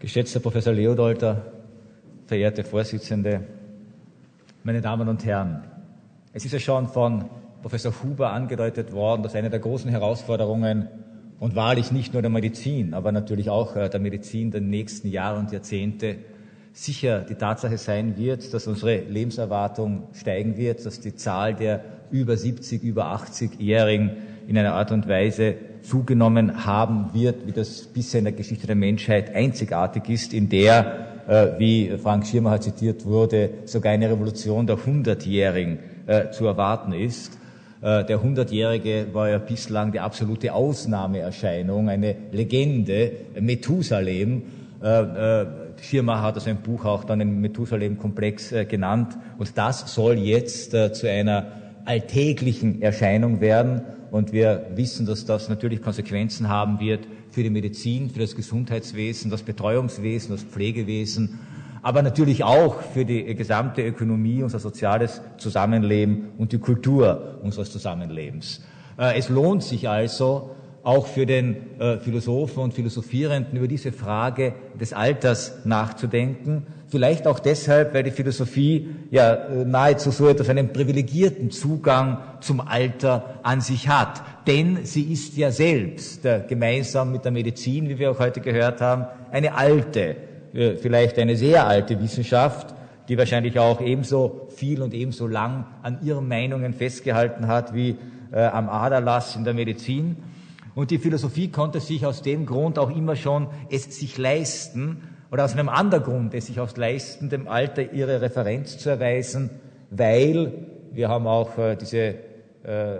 Geschätzter Professor Leodolter, verehrte Vorsitzende, meine Damen und Herren, es ist ja schon von Professor Huber angedeutet worden, dass eine der großen Herausforderungen und wahrlich nicht nur der Medizin, aber natürlich auch äh, der Medizin der nächsten Jahre und Jahrzehnte sicher die Tatsache sein wird, dass unsere Lebenserwartung steigen wird, dass die Zahl der über 70, über 80-Jährigen in einer Art und Weise zugenommen haben wird, wie das bisher in der Geschichte der Menschheit einzigartig ist, in der, äh, wie Frank Schirmacher zitiert wurde, sogar eine Revolution der Hundertjährigen äh, zu erwarten ist. Äh, der Hundertjährige war ja bislang die absolute Ausnahmeerscheinung, eine Legende, Methusalem. Schirmacher hat also ein Buch auch dann den Methusalem-Komplex genannt. Und das soll jetzt zu einer alltäglichen Erscheinung werden. Und wir wissen, dass das natürlich Konsequenzen haben wird für die Medizin, für das Gesundheitswesen, das Betreuungswesen, das Pflegewesen, aber natürlich auch für die gesamte Ökonomie, unser soziales Zusammenleben und die Kultur unseres Zusammenlebens. Äh, es lohnt sich also, auch für den äh, Philosophen und Philosophierenden über diese Frage des Alters nachzudenken. Vielleicht auch deshalb, weil die Philosophie ja äh, nahezu so etwas einen privilegierten Zugang zum Alter an sich hat. Denn sie ist ja selbst, äh, gemeinsam mit der Medizin, wie wir auch heute gehört haben, eine alte, vielleicht eine sehr alte Wissenschaft, die wahrscheinlich auch ebenso viel und ebenso lang an ihren Meinungen festgehalten hat wie am Aderlass in der Medizin. Und die Philosophie konnte sich aus dem Grund auch immer schon es sich leisten, oder aus einem anderen Grund es sich auch leisten, dem Alter ihre Referenz zu erweisen, weil, wir haben auch äh, diese äh, äh,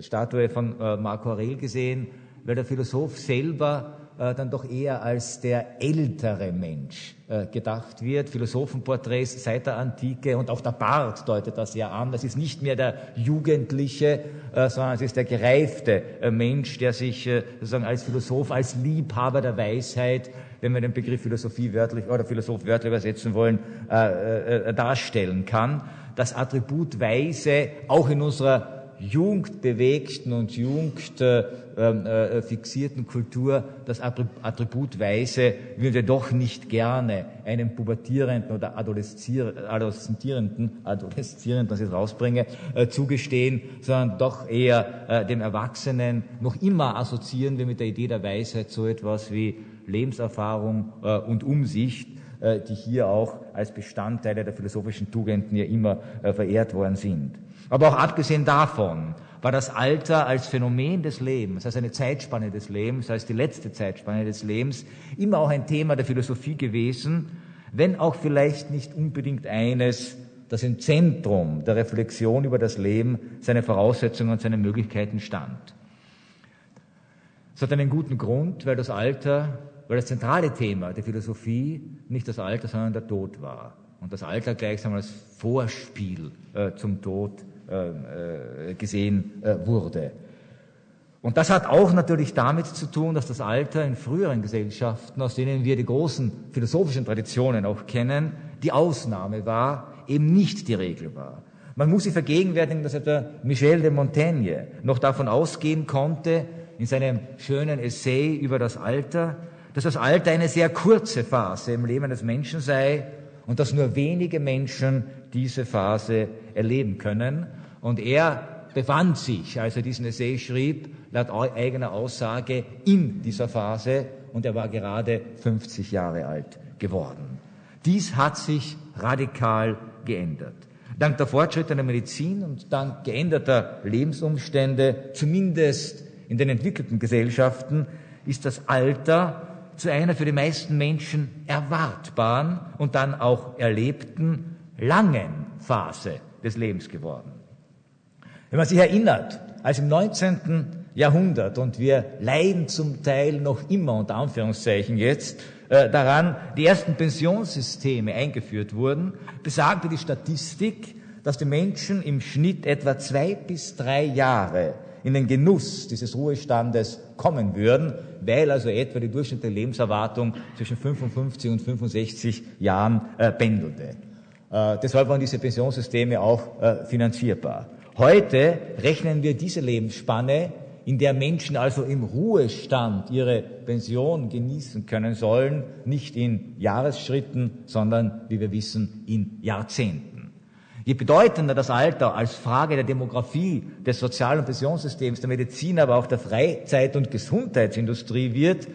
Statue von äh, Marco Aurel gesehen, weil der Philosoph selber äh, dann doch eher als der ältere Mensch äh, gedacht wird. Philosophenporträts seit der Antike und auch der Bart deutet das ja an. Das ist nicht mehr der Jugendliche, äh, sondern es ist der gereifte äh, Mensch, der sich äh, sozusagen als Philosoph, als Liebhaber der Weisheit, wenn wir den Begriff Philosophie wörtlich oder Philosoph wörtlich übersetzen wollen, äh, darstellen kann. Das Attribut Weise auch in unserer jugendbewegten und jugendfixierten ähm, äh, Kultur das Attribut Weise würde doch nicht gerne einem pubertierenden oder adoleszierenden, adoleszierenden, das ich rausbringe, äh, zugestehen, sondern doch eher äh, dem Erwachsenen noch immer assoziieren wir mit der Idee der Weisheit so etwas wie Lebenserfahrung äh, und Umsicht, äh, die hier auch als Bestandteile der philosophischen Tugenden ja immer äh, verehrt worden sind. Aber auch abgesehen davon war das Alter als Phänomen des Lebens, als eine Zeitspanne des Lebens, als die letzte Zeitspanne des Lebens, immer auch ein Thema der Philosophie gewesen, wenn auch vielleicht nicht unbedingt eines, das im Zentrum der Reflexion über das Leben, seine Voraussetzungen und seine Möglichkeiten stand. Es hat einen guten Grund, weil das Alter, weil das zentrale Thema der Philosophie nicht das Alter, sondern der Tod war. Und das Alter gleichsam als Vorspiel äh, zum Tod gesehen äh, wurde. Und das hat auch natürlich damit zu tun, dass das Alter in früheren Gesellschaften, aus denen wir die großen philosophischen Traditionen auch kennen, die Ausnahme war, eben nicht die Regel war. Man muss sich vergegenwärtigen, dass etwa Michel de Montaigne noch davon ausgehen konnte, in seinem schönen Essay über das Alter, dass das Alter eine sehr kurze Phase im Leben des Menschen sei und dass nur wenige Menschen diese Phase erleben können. Und er befand sich, als er diesen Essay schrieb, laut eigener Aussage in dieser Phase und er war gerade 50 Jahre alt geworden. Dies hat sich radikal geändert. Dank der Fortschritte der Medizin und dank geänderter Lebensumstände, zumindest in den entwickelten Gesellschaften, ist das Alter zu einer für die meisten Menschen erwartbaren und dann auch erlebten langen Phase des Lebens geworden. Wenn man sich erinnert, als im 19. Jahrhundert, und wir leiden zum Teil noch immer, unter Anführungszeichen jetzt, äh, daran, die ersten Pensionssysteme eingeführt wurden, besagte die Statistik, dass die Menschen im Schnitt etwa zwei bis drei Jahre in den Genuss dieses Ruhestandes kommen würden, weil also etwa die durchschnittliche Lebenserwartung zwischen 55 und 65 Jahren äh, pendelte. Äh, deshalb waren diese Pensionssysteme auch äh, finanzierbar. Heute rechnen wir diese Lebensspanne in der Menschen also im Ruhestand ihre Pension genießen können sollen, nicht in Jahresschritten, sondern, wie wir wissen, in Jahrzehnten. Je bedeutender das Alter als Frage der Demografie, des Sozial- und Pensionssystems, der Medizin, aber auch der Freizeit- und Gesundheitsindustrie wird,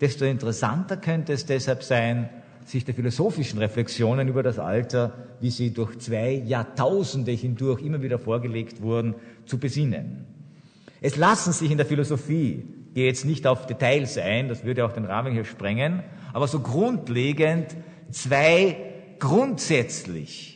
desto interessanter könnte es deshalb sein, sich der philosophischen Reflexionen über das Alter, wie sie durch zwei Jahrtausende hindurch immer wieder vorgelegt wurden, zu besinnen. Es lassen sich in der Philosophie, gehe jetzt nicht auf Details ein, das würde auch den Rahmen hier sprengen, aber so grundlegend zwei grundsätzlich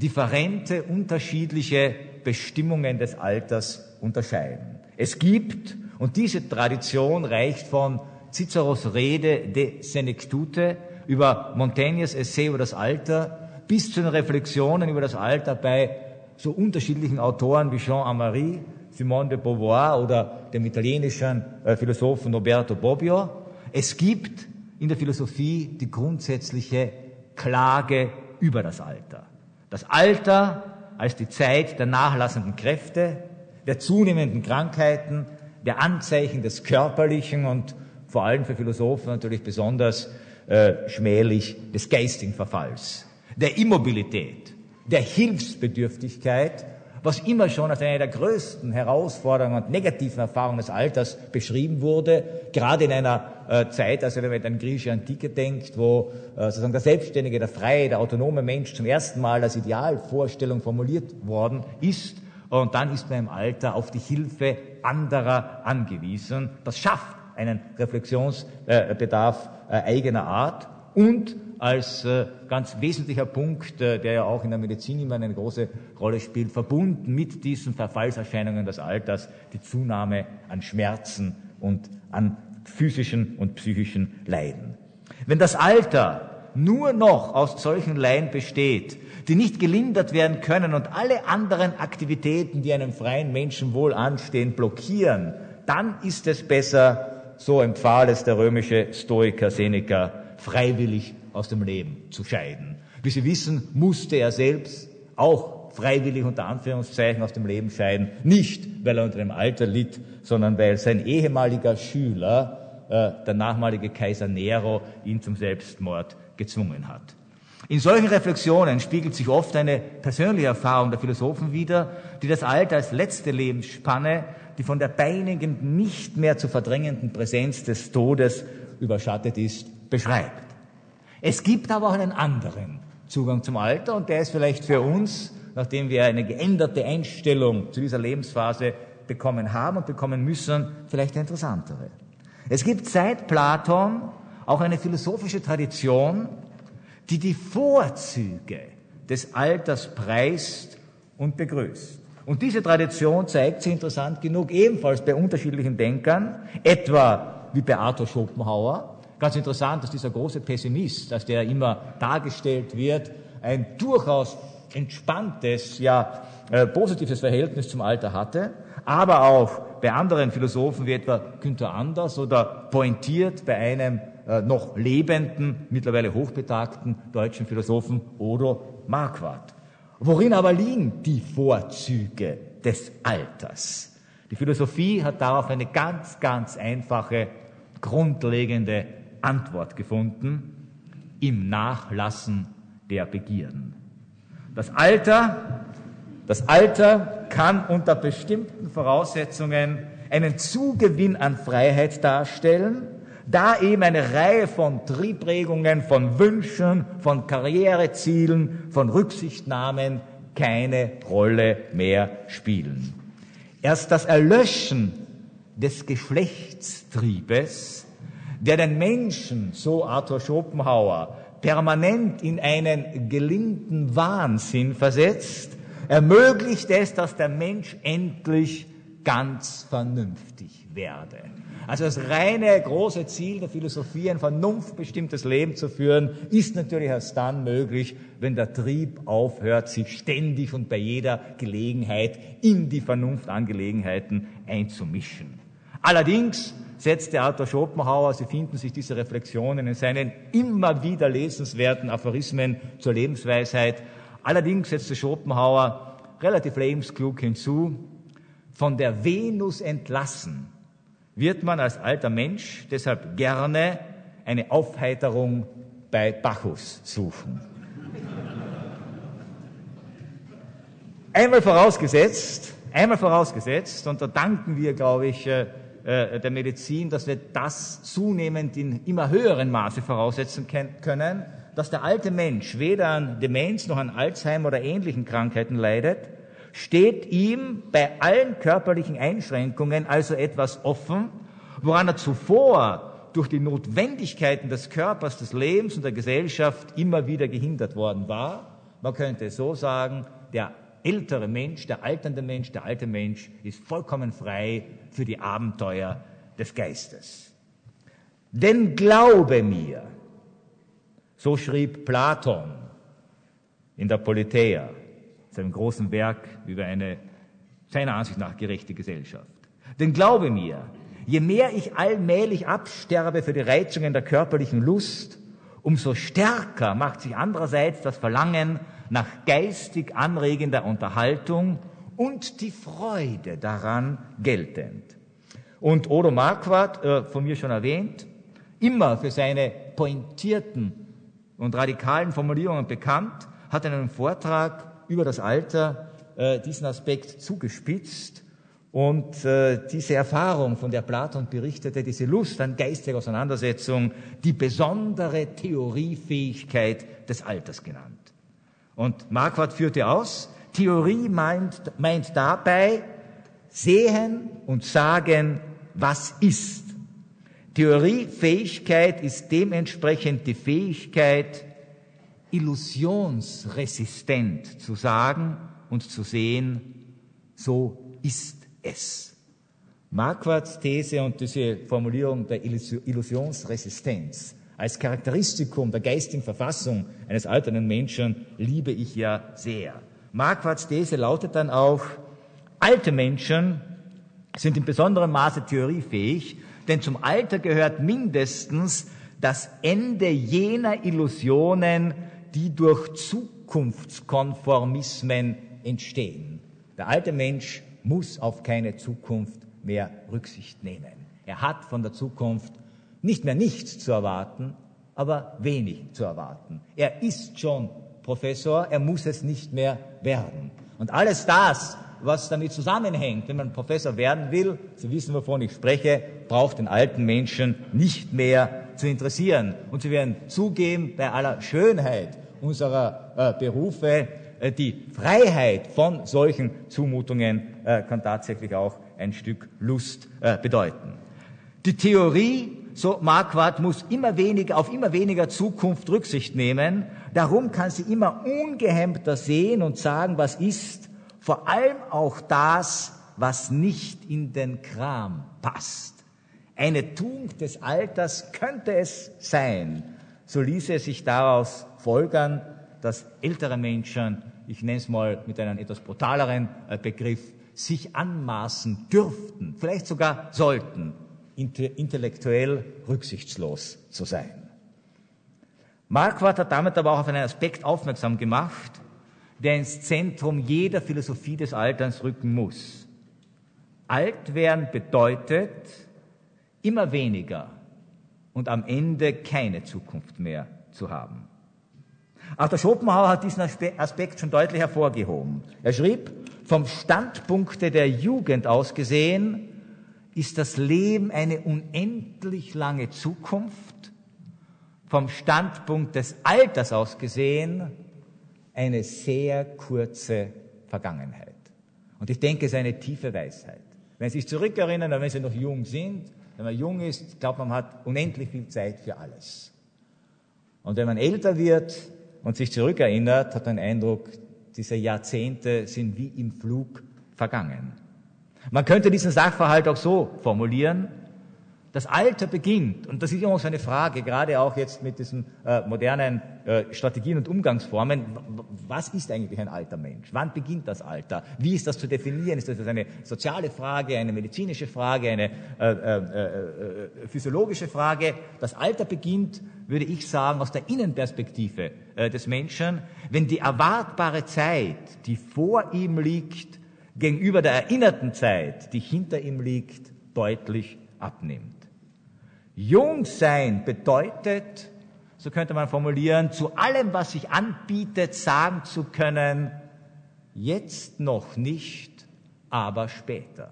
differente, unterschiedliche Bestimmungen des Alters unterscheiden. Es gibt, und diese Tradition reicht von Ciceros Rede de Senectute über Montaignes Essay über das Alter bis zu den Reflexionen über das Alter bei so unterschiedlichen Autoren wie Jean Amary, Simone de Beauvoir oder dem italienischen äh, Philosophen Roberto Bobbio. Es gibt in der Philosophie die grundsätzliche Klage über das Alter. Das Alter als die Zeit der nachlassenden Kräfte, der zunehmenden Krankheiten, der Anzeichen des körperlichen und vor allem für Philosophen natürlich besonders äh, schmählich des geistigen Verfalls, der Immobilität, der Hilfsbedürftigkeit, was immer schon als eine der größten Herausforderungen und negativen Erfahrungen des Alters beschrieben wurde, gerade in einer äh, Zeit, also wenn man an griechische Antike denkt, wo äh, sozusagen der selbstständige, der freie, der autonome Mensch zum ersten Mal als Idealvorstellung formuliert worden ist, und dann ist man im Alter auf die Hilfe anderer angewiesen. Das schafft einen Reflexionsbedarf äh, eigener Art und als äh, ganz wesentlicher Punkt, äh, der ja auch in der Medizin immer eine große Rolle spielt, verbunden mit diesen Verfallserscheinungen des Alters, die Zunahme an Schmerzen und an physischen und psychischen Leiden. Wenn das Alter nur noch aus solchen Leiden besteht, die nicht gelindert werden können und alle anderen Aktivitäten, die einem freien Menschen wohl anstehen, blockieren, dann ist es besser, so empfahl es der römische Stoiker Seneca, freiwillig aus dem Leben zu scheiden. Wie Sie wissen, musste er selbst auch freiwillig unter Anführungszeichen aus dem Leben scheiden, nicht weil er unter dem Alter litt, sondern weil sein ehemaliger Schüler, äh, der nachmalige Kaiser Nero, ihn zum Selbstmord gezwungen hat. In solchen Reflexionen spiegelt sich oft eine persönliche Erfahrung der Philosophen wider, die das Alter als letzte Lebensspanne die von der beinigen nicht mehr zu verdrängenden Präsenz des Todes überschattet ist, beschreibt. Es gibt aber auch einen anderen Zugang zum Alter und der ist vielleicht für uns, nachdem wir eine geänderte Einstellung zu dieser Lebensphase bekommen haben und bekommen müssen, vielleicht eine interessantere. Es gibt seit Platon auch eine philosophische Tradition, die die Vorzüge des Alters preist und begrüßt. Und diese Tradition zeigt sich interessant genug ebenfalls bei unterschiedlichen Denkern, etwa wie bei Arthur Schopenhauer. Ganz interessant, dass dieser große Pessimist, als der immer dargestellt wird, ein durchaus entspanntes, ja äh, positives Verhältnis zum Alter hatte, aber auch bei anderen Philosophen wie etwa Günther Anders oder pointiert bei einem äh, noch lebenden, mittlerweile hochbetagten deutschen Philosophen Odo Marquardt. Worin aber liegen die Vorzüge des Alters? Die Philosophie hat darauf eine ganz, ganz einfache, grundlegende Antwort gefunden. Im Nachlassen der Begierden. Das Alter, das Alter kann unter bestimmten Voraussetzungen einen Zugewinn an Freiheit darstellen, da eben eine Reihe von Triebregungen, von Wünschen, von Karrierezielen, von Rücksichtnahmen keine Rolle mehr spielen. Erst das Erlöschen des Geschlechtstriebes, der den Menschen, so Arthur Schopenhauer, permanent in einen gelinden Wahnsinn versetzt, ermöglicht es, dass der Mensch endlich ganz vernünftig werde. Also das reine große Ziel der Philosophie, ein vernunftbestimmtes Leben zu führen, ist natürlich erst dann möglich, wenn der Trieb aufhört, sich ständig und bei jeder Gelegenheit in die Vernunftangelegenheiten einzumischen. Allerdings setzte Arthur Schopenhauer, Sie finden sich diese Reflexionen in seinen immer wieder lesenswerten Aphorismen zur Lebensweisheit, allerdings setzte Schopenhauer relativ lebensklug hinzu, von der Venus entlassen, wird man als alter Mensch deshalb gerne eine Aufheiterung bei Bacchus suchen. Einmal vorausgesetzt, einmal vorausgesetzt, und da danken wir, glaube ich, äh, der Medizin, dass wir das zunehmend in immer höherem Maße voraussetzen können, dass der alte Mensch weder an Demenz noch an Alzheimer oder ähnlichen Krankheiten leidet, steht ihm bei allen körperlichen Einschränkungen also etwas offen, woran er zuvor durch die Notwendigkeiten des Körpers, des Lebens und der Gesellschaft immer wieder gehindert worden war. Man könnte so sagen, der ältere Mensch, der alternde Mensch, der alte Mensch ist vollkommen frei für die Abenteuer des Geistes. Denn glaube mir, so schrieb Platon in der Politeia, seinem großen Werk über eine seiner Ansicht nach gerechte Gesellschaft. Denn glaube mir, je mehr ich allmählich absterbe für die Reizungen der körperlichen Lust, umso stärker macht sich andererseits das Verlangen nach geistig anregender Unterhaltung und die Freude daran geltend. Und Odo Marquardt, äh, von mir schon erwähnt, immer für seine pointierten und radikalen Formulierungen bekannt, hat in einem Vortrag über das Alter äh, diesen Aspekt zugespitzt und äh, diese Erfahrung, von der Platon berichtete, diese Lust an geistiger Auseinandersetzung, die besondere Theoriefähigkeit des Alters genannt. Und Marquardt führte aus, Theorie meint, meint dabei sehen und sagen, was ist. Theoriefähigkeit ist dementsprechend die Fähigkeit, illusionsresistent zu sagen und zu sehen, so ist es. Marquards These und diese Formulierung der Illusionsresistenz als Charakteristikum der geistigen Verfassung eines alternden Menschen liebe ich ja sehr. Marquards These lautet dann auch, alte Menschen sind in besonderem Maße theoriefähig, denn zum Alter gehört mindestens das Ende jener Illusionen, die durch Zukunftskonformismen entstehen. Der alte Mensch muss auf keine Zukunft mehr Rücksicht nehmen. Er hat von der Zukunft nicht mehr nichts zu erwarten, aber wenig zu erwarten. Er ist schon Professor, er muss es nicht mehr werden. Und alles das, was damit zusammenhängt, wenn man Professor werden will, Sie wissen, wovon ich spreche, braucht den alten Menschen nicht mehr zu interessieren. Und Sie werden zugeben, bei aller Schönheit unserer äh, Berufe, äh, die Freiheit von solchen Zumutungen äh, kann tatsächlich auch ein Stück Lust äh, bedeuten. Die Theorie, so Marquardt, muss immer weniger, auf immer weniger Zukunft Rücksicht nehmen. Darum kann sie immer ungehemmter sehen und sagen, was ist, vor allem auch das, was nicht in den Kram passt. Eine Tugend des Alters könnte es sein, so ließe es sich daraus folgern, dass ältere Menschen, ich nenne es mal mit einem etwas brutaleren äh, Begriff, sich anmaßen dürften, vielleicht sogar sollten, intellektuell rücksichtslos zu sein. Marquardt hat damit aber auch auf einen Aspekt aufmerksam gemacht, der ins Zentrum jeder Philosophie des Alterns rücken muss. Alt werden bedeutet immer weniger und am Ende keine Zukunft mehr zu haben. Auch der Schopenhauer hat diesen Aspekt schon deutlich hervorgehoben. Er schrieb, vom Standpunkte der Jugend aus gesehen, ist das Leben eine unendlich lange Zukunft, vom Standpunkt des Alters aus gesehen eine sehr kurze Vergangenheit. Und ich denke, es ist eine tiefe Weisheit. Wenn Sie sich zurückerinnern, wenn Sie noch jung sind, wenn man jung ist, glaubt man, man hat unendlich viel Zeit für alles. Und wenn man älter wird und sich zurückerinnert, hat man den Eindruck, diese Jahrzehnte sind wie im Flug vergangen. Man könnte diesen Sachverhalt auch so formulieren, das Alter beginnt, und das ist immer so eine Frage, gerade auch jetzt mit diesen äh, modernen äh, Strategien und Umgangsformen, was ist eigentlich ein alter Mensch? Wann beginnt das Alter? Wie ist das zu definieren? Ist das eine soziale Frage, eine medizinische Frage, eine äh, äh, äh physiologische Frage? Das Alter beginnt, würde ich sagen, aus der Innenperspektive äh, des Menschen, wenn die erwartbare Zeit, die vor ihm liegt, gegenüber der erinnerten Zeit, die hinter ihm liegt, deutlich abnimmt. Jung sein bedeutet, so könnte man formulieren, zu allem, was sich anbietet, sagen zu können, jetzt noch nicht, aber später.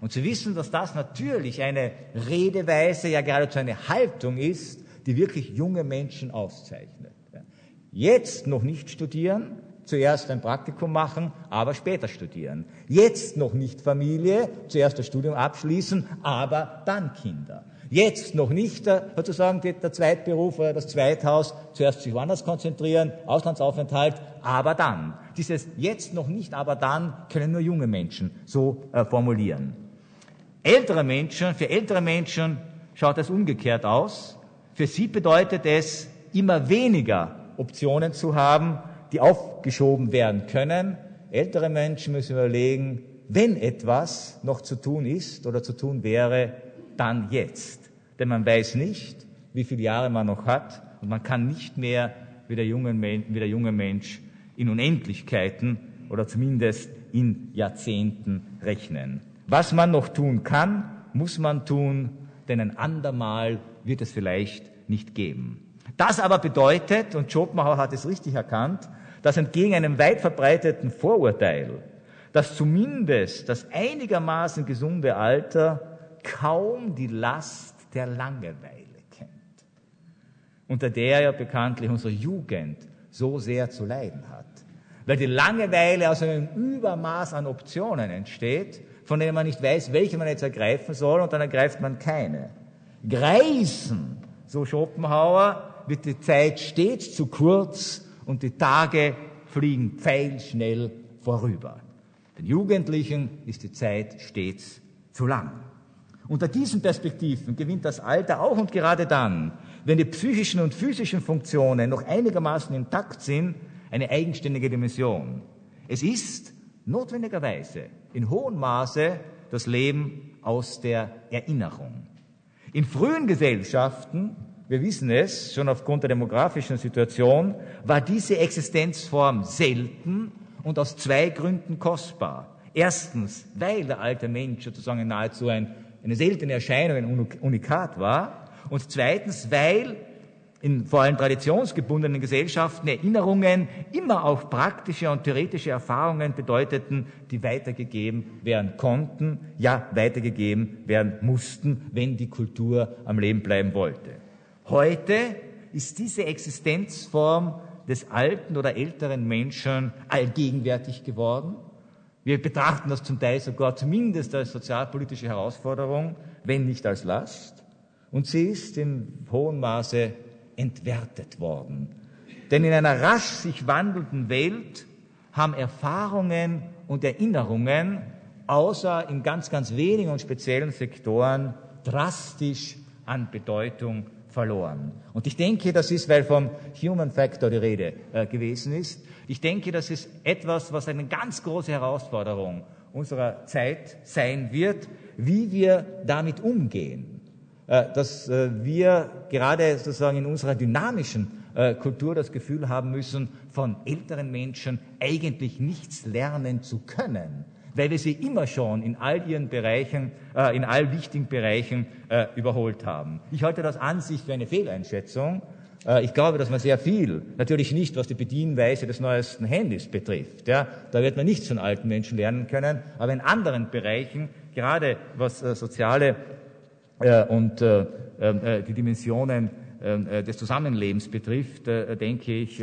Und zu wissen, dass das natürlich eine Redeweise, ja geradezu eine Haltung ist, die wirklich junge Menschen auszeichnet. Jetzt noch nicht studieren, zuerst ein Praktikum machen, aber später studieren. Jetzt noch nicht Familie, zuerst das Studium abschließen, aber dann Kinder. Jetzt noch nicht sozusagen der Zweitberuf oder das Zweithaus, zuerst sich woanders konzentrieren, Auslandsaufenthalt, aber dann. Dieses jetzt noch nicht, aber dann können nur junge Menschen so äh, formulieren. Ältere Menschen, für ältere Menschen schaut es umgekehrt aus. Für sie bedeutet es, immer weniger Optionen zu haben, die aufgeschoben werden können. Ältere Menschen müssen überlegen, wenn etwas noch zu tun ist oder zu tun wäre, dann jetzt. Denn man weiß nicht, wie viele Jahre man noch hat und man kann nicht mehr wie der junge, wie der junge Mensch in Unendlichkeiten oder zumindest in Jahrzehnten rechnen. Was man noch tun kann, muss man tun, denn ein andermal wird es vielleicht nicht geben. Das aber bedeutet, und Schopenhauer hat es richtig erkannt, dass entgegen einem weit verbreiteten Vorurteil, dass zumindest das einigermaßen gesunde Alter kaum die Last der Langeweile kennt, unter der ja bekanntlich unsere Jugend so sehr zu leiden hat. Weil die Langeweile aus einem Übermaß an Optionen entsteht, von denen man nicht weiß, welche man jetzt ergreifen soll, und dann ergreift man keine. Greisen, so Schopenhauer, wird die Zeit stets zu kurz und die Tage fliegen pfeilschnell vorüber. Den Jugendlichen ist die Zeit stets zu lang. Unter diesen Perspektiven gewinnt das Alter auch und gerade dann, wenn die psychischen und physischen Funktionen noch einigermaßen intakt sind, eine eigenständige Dimension. Es ist notwendigerweise in hohem Maße das Leben aus der Erinnerung. In frühen Gesellschaften wir wissen es, schon aufgrund der demografischen Situation, war diese Existenzform selten und aus zwei Gründen kostbar. Erstens, weil der alte Mensch sozusagen nahezu ein, eine seltene Erscheinung, ein Unikat war. Und zweitens, weil in vor allem traditionsgebundenen Gesellschaften Erinnerungen immer auch praktische und theoretische Erfahrungen bedeuteten, die weitergegeben werden konnten, ja weitergegeben werden mussten, wenn die Kultur am Leben bleiben wollte. Heute ist diese Existenzform des alten oder älteren Menschen allgegenwärtig geworden. Wir betrachten das zum Teil sogar zumindest als sozialpolitische Herausforderung, wenn nicht als Last. Und sie ist in hohem Maße entwertet worden. Denn in einer rasch sich wandelnden Welt haben Erfahrungen und Erinnerungen, außer in ganz, ganz wenigen und speziellen Sektoren, drastisch an Bedeutung verloren. Und ich denke, das ist, weil vom Human Factor die Rede äh, gewesen ist, ich denke, das ist etwas, was eine ganz große Herausforderung unserer Zeit sein wird, wie wir damit umgehen. Äh, dass äh, wir gerade sozusagen in unserer dynamischen äh, Kultur das Gefühl haben müssen, von älteren Menschen eigentlich nichts lernen zu können weil wir sie immer schon in all ihren Bereichen, äh, in all wichtigen Bereichen äh, überholt haben. Ich halte das an sich für eine Fehleinschätzung. Äh, ich glaube, dass man sehr viel, natürlich nicht, was die Bedienweise des neuesten Handys betrifft, ja, da wird man nichts von alten Menschen lernen können, aber in anderen Bereichen, gerade was äh, soziale äh, und äh, äh, die Dimensionen äh, des Zusammenlebens betrifft, denke ich,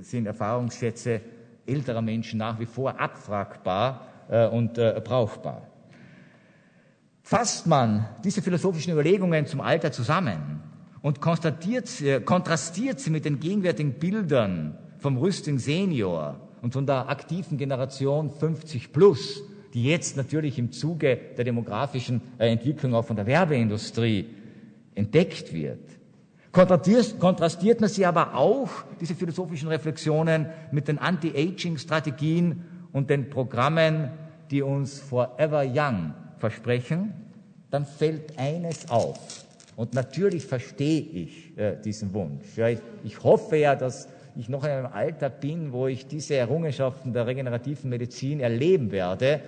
sind Erfahrungsschätze älterer Menschen nach wie vor abfragbar und äh, brauchbar. Fasst man diese philosophischen Überlegungen zum Alter zusammen und konstatiert, kontrastiert sie mit den gegenwärtigen Bildern vom Rüsting Senior und von der aktiven Generation 50 plus, die jetzt natürlich im Zuge der demografischen äh, Entwicklung auch von der Werbeindustrie entdeckt wird. Kontrastiert man sie aber auch, diese philosophischen Reflexionen, mit den Anti-Aging-Strategien und den Programmen, die uns Forever Young versprechen, dann fällt eines auf. Und natürlich verstehe ich äh, diesen Wunsch. Ja, ich, ich, hoffe ja, dass ich noch in einem Alter bin, wo ich diese Errungenschaften der regenerativen Medizin erleben werde.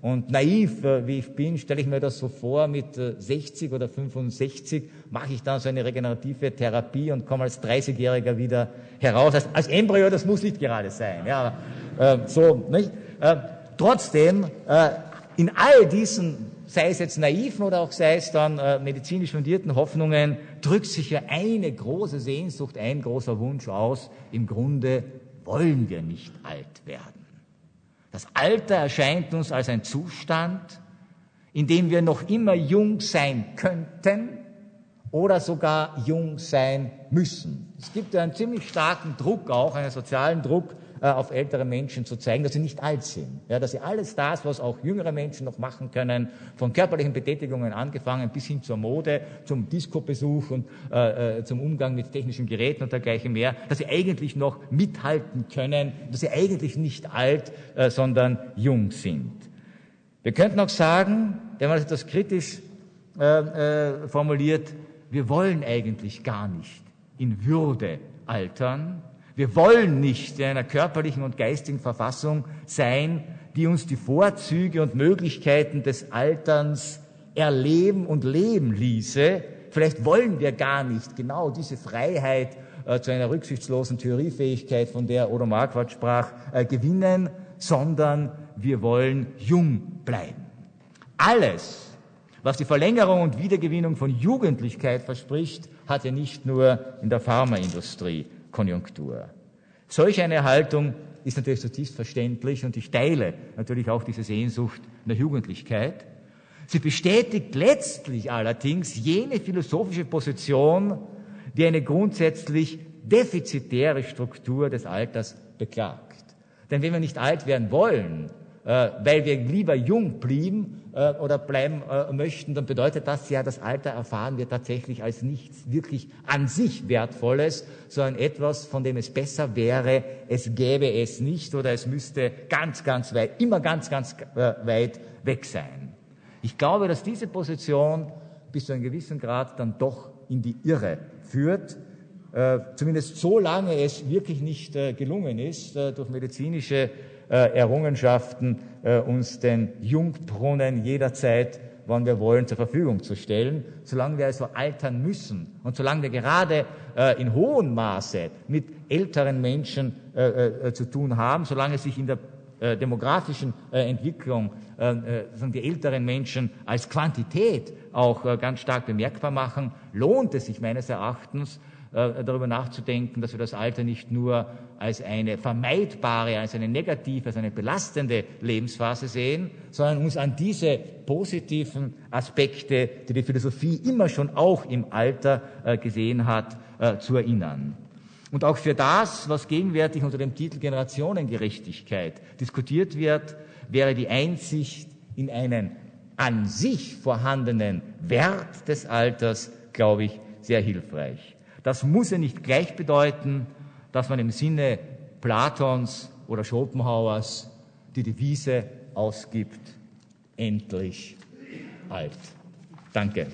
Und naiv äh, wie ich bin, stelle ich mir das so vor, mit 60 oder 65 mache ich dann so eine regenerative Therapie und komme als 30-Jähriger wieder heraus. Als, als, Embryo, das muss nicht gerade sein. Ja, äh, so, nicht? Äh, trotzdem, äh, in all diesen sei es jetzt naiven oder auch sei es dann äh, medizinisch fundierten Hoffnungen, drückt sich ja eine große Sehnsucht, ein großer Wunsch aus. Im Grunde wollen wir nicht alt werden. Das Alter erscheint uns als ein Zustand, in dem wir noch immer jung sein könnten oder sogar jung sein müssen. Es gibt einen ziemlich starken Druck auch, einen sozialen Druck, äh, auf ältere Menschen zu zeigen, dass sie nicht alt sind. Ja, dass sie alles das, was auch jüngere Menschen noch machen können, von körperlichen Betätigungen angefangen bis hin zur Mode, zum Disco-Besuch und äh, äh, zum Umgang mit technischen Geräten und dergleichen mehr, dass sie eigentlich noch mithalten können, dass sie eigentlich nicht alt, äh, sondern jung sind. Wir könnten auch sagen, wenn man das etwas kritisch äh, formuliert, wir wollen eigentlich gar nicht in Würde altern, wir wollen nicht in einer körperlichen und geistigen Verfassung sein, die uns die Vorzüge und Möglichkeiten des Alterns erleben und leben ließe. Vielleicht wollen wir gar nicht genau diese Freiheit äh, zu einer rücksichtslosen Theoriefähigkeit, von der Odo Marquardt sprach, äh, gewinnen, sondern wir wollen jung bleiben. Alles, was die Verlängerung und Wiedergewinnung von Jugendlichkeit verspricht, hat ja nicht nur in der Pharmaindustrie Konjunktur. Solch eine Haltung ist natürlich zutiefst verständlich und ich teile natürlich auch diese Sehnsucht der Jugendlichkeit. Sie bestätigt letztlich allerdings jene philosophische Position, die eine grundsätzlich defizitäre Struktur des Alters beklagt. Denn wenn wir nicht alt werden wollen, äh, weil wir lieber jung blieben äh, oder bleiben äh, möchten, dann bedeutet das ja, das Alter erfahren wir tatsächlich als nichts wirklich an sich Wertvolles, sondern etwas, von dem es besser wäre, es gäbe es nicht oder es müsste ganz, ganz weit, immer ganz, ganz weit weg sein. Ich glaube, dass diese Position bis zu einem gewissen Grad dann doch in die Irre führt, zumindest solange es wirklich nicht gelungen ist, durch medizinische äh, Errungenschaften äh, uns den Jungbrunnen jederzeit, wann wir wollen, zur Verfügung zu stellen. Solange wir also altern müssen und solange wir gerade äh, in hohem Maße mit älteren Menschen zu tun haben, solange sich in der demografischen Entwicklung die älteren Menschen als Quantität auch ganz stark bemerkbar machen, lohnt es sich meines Erachtens, äh, darüber nachzudenken, dass wir das Alter nicht nur als eine vermeidbare, als eine negative, als eine belastende Lebensphase sehen, sondern uns an diese positiven Aspekte, die die Philosophie immer schon auch im Alter äh, gesehen hat, äh, zu erinnern. Und auch für das, was gegenwärtig unter dem Titel Generationengerechtigkeit diskutiert wird, wäre die Einsicht in einen an sich vorhandenen Wert des Alters, glaube ich, sehr hilfreich. Das muss ja nicht gleich bedeuten, dass man im Sinne Platons oder Schopenhauers die Devise ausgibt, endlich alt. Danke.